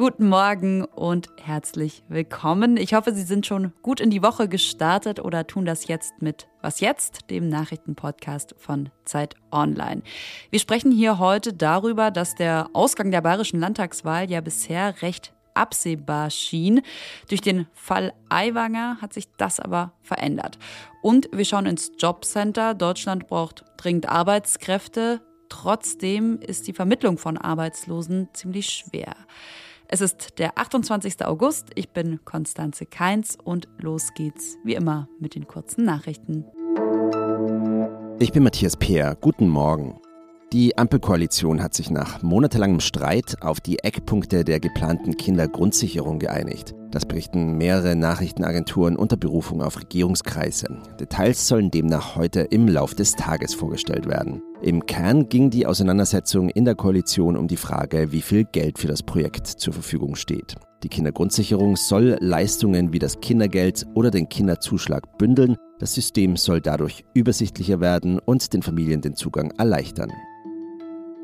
Guten Morgen und herzlich willkommen. Ich hoffe, Sie sind schon gut in die Woche gestartet oder tun das jetzt mit Was jetzt, dem Nachrichtenpodcast von Zeit Online. Wir sprechen hier heute darüber, dass der Ausgang der bayerischen Landtagswahl ja bisher recht absehbar schien. Durch den Fall Aiwanger hat sich das aber verändert. Und wir schauen ins Jobcenter. Deutschland braucht dringend Arbeitskräfte. Trotzdem ist die Vermittlung von Arbeitslosen ziemlich schwer. Es ist der 28. August. Ich bin Konstanze Keins und los geht's wie immer mit den kurzen Nachrichten. Ich bin Matthias Peer. Guten Morgen. Die Ampelkoalition hat sich nach monatelangem Streit auf die Eckpunkte der geplanten Kindergrundsicherung geeinigt. Das berichten mehrere Nachrichtenagenturen unter Berufung auf Regierungskreise. Details sollen demnach heute im Lauf des Tages vorgestellt werden. Im Kern ging die Auseinandersetzung in der Koalition um die Frage, wie viel Geld für das Projekt zur Verfügung steht. Die Kindergrundsicherung soll Leistungen wie das Kindergeld oder den Kinderzuschlag bündeln. Das System soll dadurch übersichtlicher werden und den Familien den Zugang erleichtern.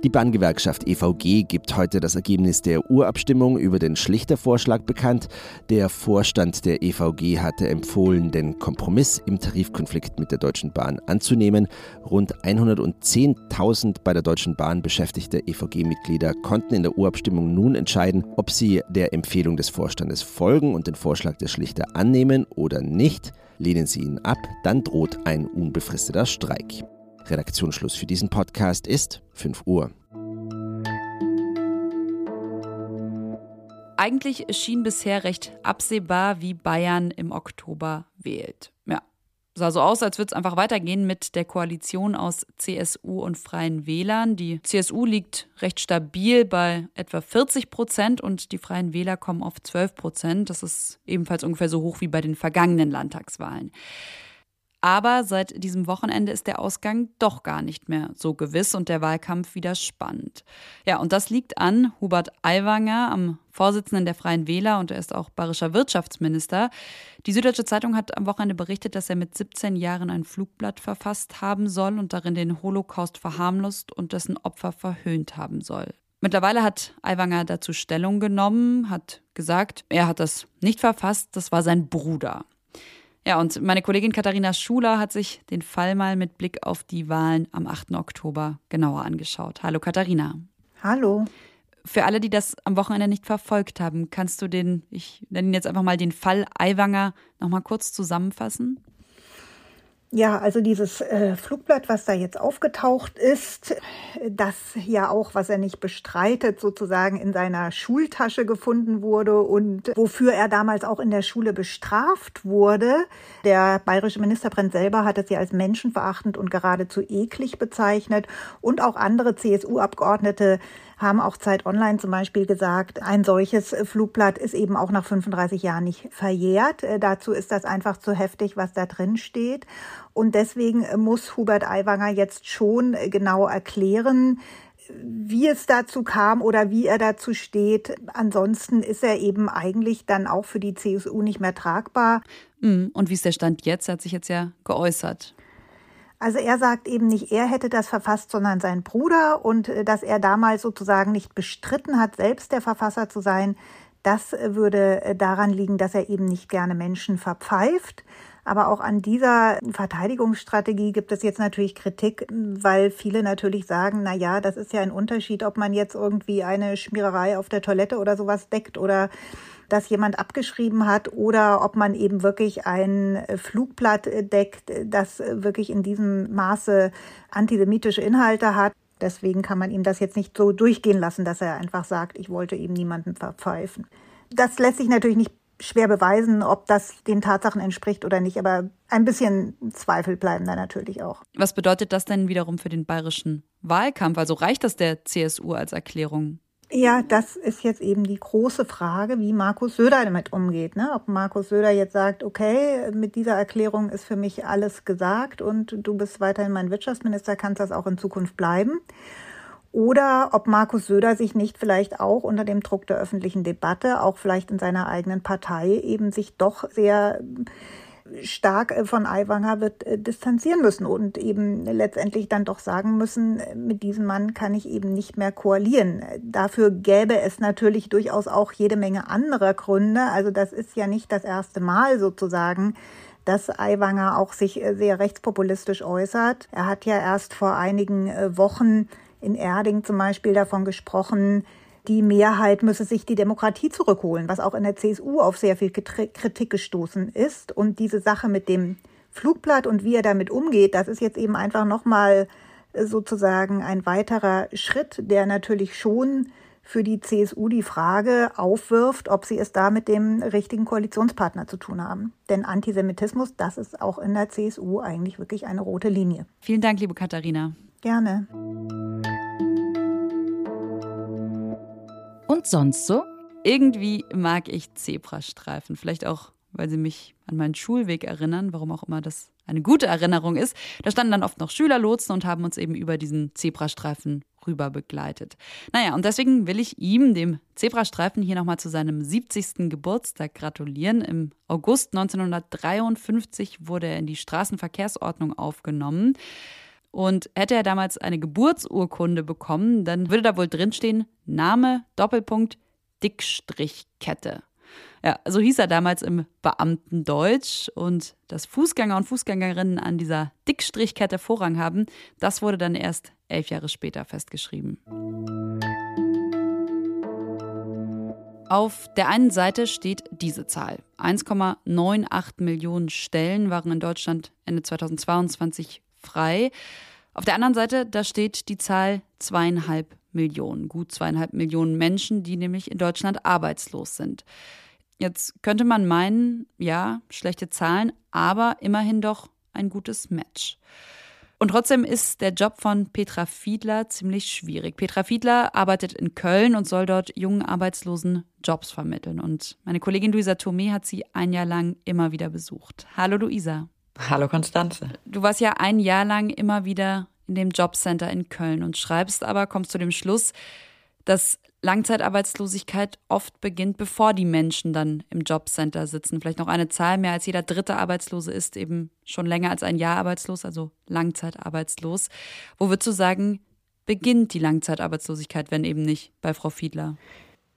Die Bahngewerkschaft EVG gibt heute das Ergebnis der Urabstimmung über den Schlichtervorschlag bekannt. Der Vorstand der EVG hatte empfohlen, den Kompromiss im Tarifkonflikt mit der Deutschen Bahn anzunehmen. Rund 110.000 bei der Deutschen Bahn beschäftigte EVG-Mitglieder konnten in der Urabstimmung nun entscheiden, ob sie der Empfehlung des Vorstandes folgen und den Vorschlag der Schlichter annehmen oder nicht. Lehnen sie ihn ab, dann droht ein unbefristeter Streik. Redaktionsschluss für diesen Podcast ist 5 Uhr. Eigentlich schien bisher recht absehbar, wie Bayern im Oktober wählt. Ja, sah so aus, als würde es einfach weitergehen mit der Koalition aus CSU und Freien Wählern. Die CSU liegt recht stabil bei etwa 40 Prozent und die Freien Wähler kommen auf 12 Prozent. Das ist ebenfalls ungefähr so hoch wie bei den vergangenen Landtagswahlen. Aber seit diesem Wochenende ist der Ausgang doch gar nicht mehr so gewiss und der Wahlkampf wieder spannend. Ja, und das liegt an Hubert Aiwanger, am Vorsitzenden der Freien Wähler und er ist auch bayerischer Wirtschaftsminister. Die Süddeutsche Zeitung hat am Wochenende berichtet, dass er mit 17 Jahren ein Flugblatt verfasst haben soll und darin den Holocaust verharmlost und dessen Opfer verhöhnt haben soll. Mittlerweile hat Aiwanger dazu Stellung genommen, hat gesagt, er hat das nicht verfasst, das war sein Bruder. Ja, und meine Kollegin Katharina Schuler hat sich den Fall mal mit Blick auf die Wahlen am 8. Oktober genauer angeschaut. Hallo Katharina. Hallo. Für alle, die das am Wochenende nicht verfolgt haben, kannst du den, ich nenne ihn jetzt einfach mal den Fall Aiwanger, nochmal kurz zusammenfassen? Ja, also dieses äh, Flugblatt, was da jetzt aufgetaucht ist, das ja auch, was er nicht bestreitet, sozusagen in seiner Schultasche gefunden wurde und wofür er damals auch in der Schule bestraft wurde. Der bayerische Ministerpräsident selber hat es ja als menschenverachtend und geradezu eklig bezeichnet und auch andere CSU-Abgeordnete haben auch Zeit Online zum Beispiel gesagt, ein solches Flugblatt ist eben auch nach 35 Jahren nicht verjährt. Äh, dazu ist das einfach zu heftig, was da drin steht. Und deswegen muss Hubert Aiwanger jetzt schon genau erklären, wie es dazu kam oder wie er dazu steht. Ansonsten ist er eben eigentlich dann auch für die CSU nicht mehr tragbar. Mm, und wie ist der Stand jetzt? Er hat sich jetzt ja geäußert. Also er sagt eben nicht, er hätte das verfasst, sondern sein Bruder und äh, dass er damals sozusagen nicht bestritten hat, selbst der Verfasser zu sein, das äh, würde äh, daran liegen, dass er eben nicht gerne Menschen verpfeift. Aber auch an dieser Verteidigungsstrategie gibt es jetzt natürlich Kritik, weil viele natürlich sagen, na ja, das ist ja ein Unterschied, ob man jetzt irgendwie eine Schmiererei auf der Toilette oder sowas deckt oder das jemand abgeschrieben hat oder ob man eben wirklich ein Flugblatt deckt, das wirklich in diesem Maße antisemitische Inhalte hat. Deswegen kann man ihm das jetzt nicht so durchgehen lassen, dass er einfach sagt, ich wollte eben niemanden verpfeifen. Das lässt sich natürlich nicht schwer beweisen, ob das den Tatsachen entspricht oder nicht, aber ein bisschen Zweifel bleiben da natürlich auch. Was bedeutet das denn wiederum für den bayerischen Wahlkampf? Also reicht das der CSU als Erklärung? Ja, das ist jetzt eben die große Frage, wie Markus Söder damit umgeht. Ne? Ob Markus Söder jetzt sagt, okay, mit dieser Erklärung ist für mich alles gesagt und du bist weiterhin mein Wirtschaftsminister, kannst das auch in Zukunft bleiben. Oder ob Markus Söder sich nicht vielleicht auch unter dem Druck der öffentlichen Debatte, auch vielleicht in seiner eigenen Partei, eben sich doch sehr stark äh, von Aiwanger wird äh, distanzieren müssen und eben letztendlich dann doch sagen müssen, mit diesem Mann kann ich eben nicht mehr koalieren. Dafür gäbe es natürlich durchaus auch jede Menge anderer Gründe. Also das ist ja nicht das erste Mal sozusagen, dass Aiwanger auch sich sehr rechtspopulistisch äußert. Er hat ja erst vor einigen Wochen in Erding zum Beispiel davon gesprochen, die Mehrheit müsse sich die Demokratie zurückholen, was auch in der CSU auf sehr viel Kritik gestoßen ist. Und diese Sache mit dem Flugblatt und wie er damit umgeht, das ist jetzt eben einfach nochmal sozusagen ein weiterer Schritt, der natürlich schon für die CSU die Frage aufwirft, ob sie es da mit dem richtigen Koalitionspartner zu tun haben. Denn Antisemitismus, das ist auch in der CSU eigentlich wirklich eine rote Linie. Vielen Dank, liebe Katharina. Gerne. Und sonst so? Irgendwie mag ich Zebrastreifen. Vielleicht auch, weil sie mich an meinen Schulweg erinnern, warum auch immer das eine gute Erinnerung ist. Da standen dann oft noch Schülerlotsen und haben uns eben über diesen Zebrastreifen rüber begleitet. Naja, und deswegen will ich ihm, dem Zebrastreifen, hier nochmal zu seinem 70. Geburtstag gratulieren. Im August 1953 wurde er in die Straßenverkehrsordnung aufgenommen. Und hätte er damals eine Geburtsurkunde bekommen, dann würde da wohl drinstehen Name, Doppelpunkt, Dickstrichkette. Ja, so hieß er damals im Beamtendeutsch. Und dass Fußgänger und Fußgängerinnen an dieser Dickstrichkette Vorrang haben, das wurde dann erst elf Jahre später festgeschrieben. Auf der einen Seite steht diese Zahl. 1,98 Millionen Stellen waren in Deutschland Ende 2022 frei. Auf der anderen Seite, da steht die Zahl zweieinhalb Millionen, gut zweieinhalb Millionen Menschen, die nämlich in Deutschland arbeitslos sind. Jetzt könnte man meinen, ja, schlechte Zahlen, aber immerhin doch ein gutes Match. Und trotzdem ist der Job von Petra Fiedler ziemlich schwierig. Petra Fiedler arbeitet in Köln und soll dort jungen Arbeitslosen Jobs vermitteln. Und meine Kollegin Luisa Thomé hat sie ein Jahr lang immer wieder besucht. Hallo Luisa. Hallo Konstanze. Du warst ja ein Jahr lang immer wieder in dem Jobcenter in Köln und schreibst aber, kommst zu dem Schluss, dass Langzeitarbeitslosigkeit oft beginnt, bevor die Menschen dann im Jobcenter sitzen. Vielleicht noch eine Zahl, mehr als jeder dritte Arbeitslose ist eben schon länger als ein Jahr arbeitslos, also langzeitarbeitslos. Wo würdest du sagen, beginnt die Langzeitarbeitslosigkeit, wenn eben nicht bei Frau Fiedler?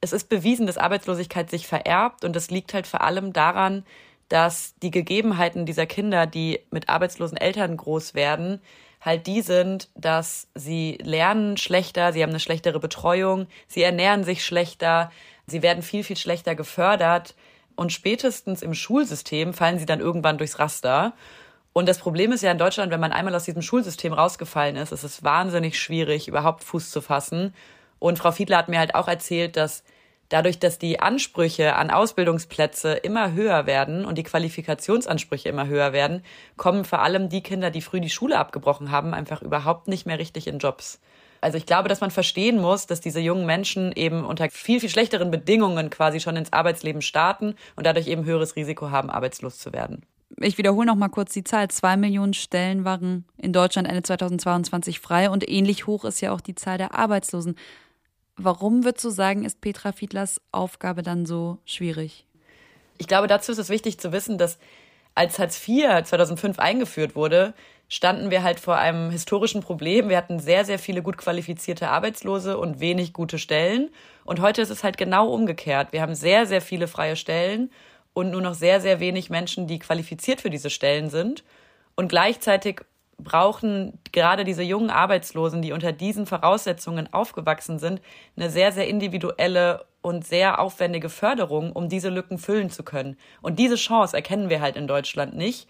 Es ist bewiesen, dass Arbeitslosigkeit sich vererbt und das liegt halt vor allem daran, dass die Gegebenheiten dieser Kinder, die mit arbeitslosen Eltern groß werden, halt die sind, dass sie lernen schlechter, sie haben eine schlechtere Betreuung, sie ernähren sich schlechter, sie werden viel, viel schlechter gefördert und spätestens im Schulsystem fallen sie dann irgendwann durchs Raster. Und das Problem ist ja in Deutschland, wenn man einmal aus diesem Schulsystem rausgefallen ist, ist es wahnsinnig schwierig, überhaupt Fuß zu fassen. Und Frau Fiedler hat mir halt auch erzählt, dass dadurch, dass die Ansprüche an Ausbildungsplätze immer höher werden und die Qualifikationsansprüche immer höher werden, kommen vor allem die Kinder, die früh die Schule abgebrochen haben, einfach überhaupt nicht mehr richtig in Jobs. Also ich glaube, dass man verstehen muss, dass diese jungen Menschen eben unter viel, viel schlechteren Bedingungen quasi schon ins Arbeitsleben starten und dadurch eben höheres Risiko haben, arbeitslos zu werden. Ich wiederhole noch mal kurz die Zahl. Zwei Millionen Stellen waren in Deutschland Ende 2022 frei und ähnlich hoch ist ja auch die Zahl der Arbeitslosen. Warum würdest du sagen, ist Petra Fiedlers Aufgabe dann so schwierig? Ich glaube, dazu ist es wichtig zu wissen, dass als Hartz IV 2005 eingeführt wurde, standen wir halt vor einem historischen Problem. Wir hatten sehr, sehr viele gut qualifizierte Arbeitslose und wenig gute Stellen. Und heute ist es halt genau umgekehrt. Wir haben sehr, sehr viele freie Stellen und nur noch sehr, sehr wenig Menschen, die qualifiziert für diese Stellen sind. Und gleichzeitig brauchen gerade diese jungen Arbeitslosen, die unter diesen Voraussetzungen aufgewachsen sind, eine sehr, sehr individuelle und sehr aufwendige Förderung, um diese Lücken füllen zu können. Und diese Chance erkennen wir halt in Deutschland nicht.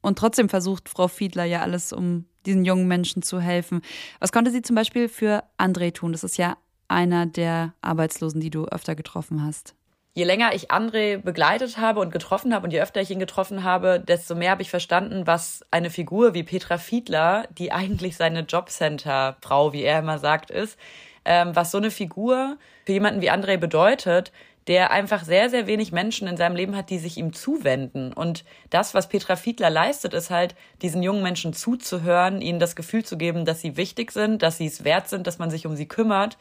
Und trotzdem versucht Frau Fiedler ja alles, um diesen jungen Menschen zu helfen. Was konnte sie zum Beispiel für André tun? Das ist ja einer der Arbeitslosen, die du öfter getroffen hast je länger ich André begleitet habe und getroffen habe und je öfter ich ihn getroffen habe, desto mehr habe ich verstanden, was eine Figur wie Petra Fiedler, die eigentlich seine Jobcenter-Frau, wie er immer sagt, ist, ähm, was so eine Figur für jemanden wie André bedeutet, der einfach sehr, sehr wenig Menschen in seinem Leben hat, die sich ihm zuwenden. Und das, was Petra Fiedler leistet, ist halt, diesen jungen Menschen zuzuhören, ihnen das Gefühl zu geben, dass sie wichtig sind, dass sie es wert sind, dass man sich um sie kümmert.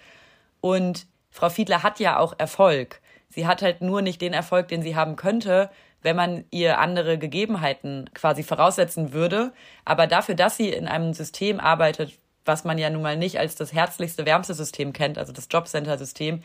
Und Frau Fiedler hat ja auch Erfolg. Sie hat halt nur nicht den Erfolg, den sie haben könnte, wenn man ihr andere Gegebenheiten quasi voraussetzen würde. Aber dafür, dass sie in einem System arbeitet, was man ja nun mal nicht als das herzlichste, wärmste System kennt, also das Jobcenter-System,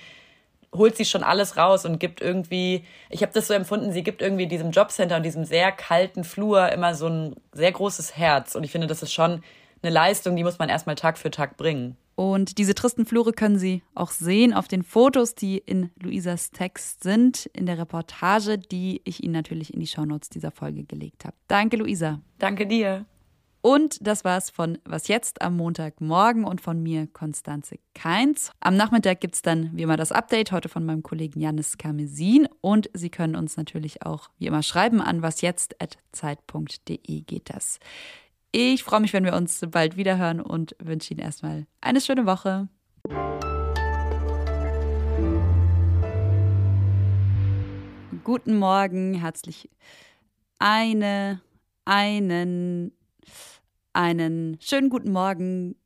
holt sie schon alles raus und gibt irgendwie, ich habe das so empfunden, sie gibt irgendwie diesem Jobcenter und diesem sehr kalten Flur immer so ein sehr großes Herz. Und ich finde, das ist schon eine Leistung, die muss man erstmal Tag für Tag bringen. Und diese tristen Flure können Sie auch sehen auf den Fotos, die in Luisas Text sind, in der Reportage, die ich Ihnen natürlich in die Shownotes dieser Folge gelegt habe. Danke, Luisa. Danke dir. Und das war's von Was jetzt am Montagmorgen und von mir, Konstanze Keins. Am Nachmittag gibt's dann wie immer das Update, heute von meinem Kollegen Janis Karmesin. Und Sie können uns natürlich auch wie immer schreiben an wasjetzt.zeit.de geht das. Ich freue mich, wenn wir uns bald wieder hören und wünsche Ihnen erstmal eine schöne Woche. Guten Morgen, herzlich eine, einen einen schönen guten Morgen